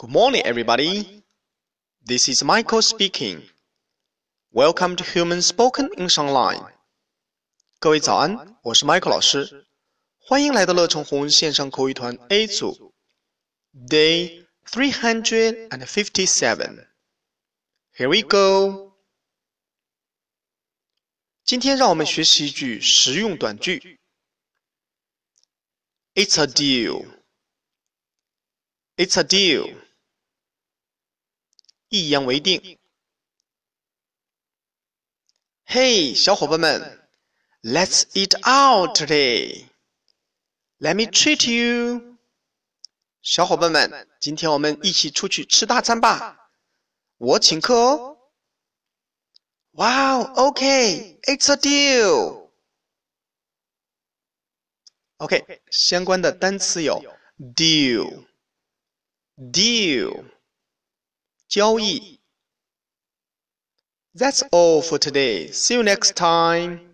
Good morning, everybody. This is Michael speaking. Welcome to Human Spoken English Online. 各位早安，我是 Michael 老师，欢迎来到乐成红线上口语团 A 组，Day three hundred and fifty-seven. Here we go. 今天让我们学习一句实用短句。It's a deal. It's a deal. 一言为定。嘿，小伙伴们，Let's eat out today. Let me treat you. 小伙伴们，今天我们一起出去吃大餐吧，我请客哦。Wow, okay, it's a deal. OK，相关的单词有 deal, deal。 交易。That's all for today. See you next time.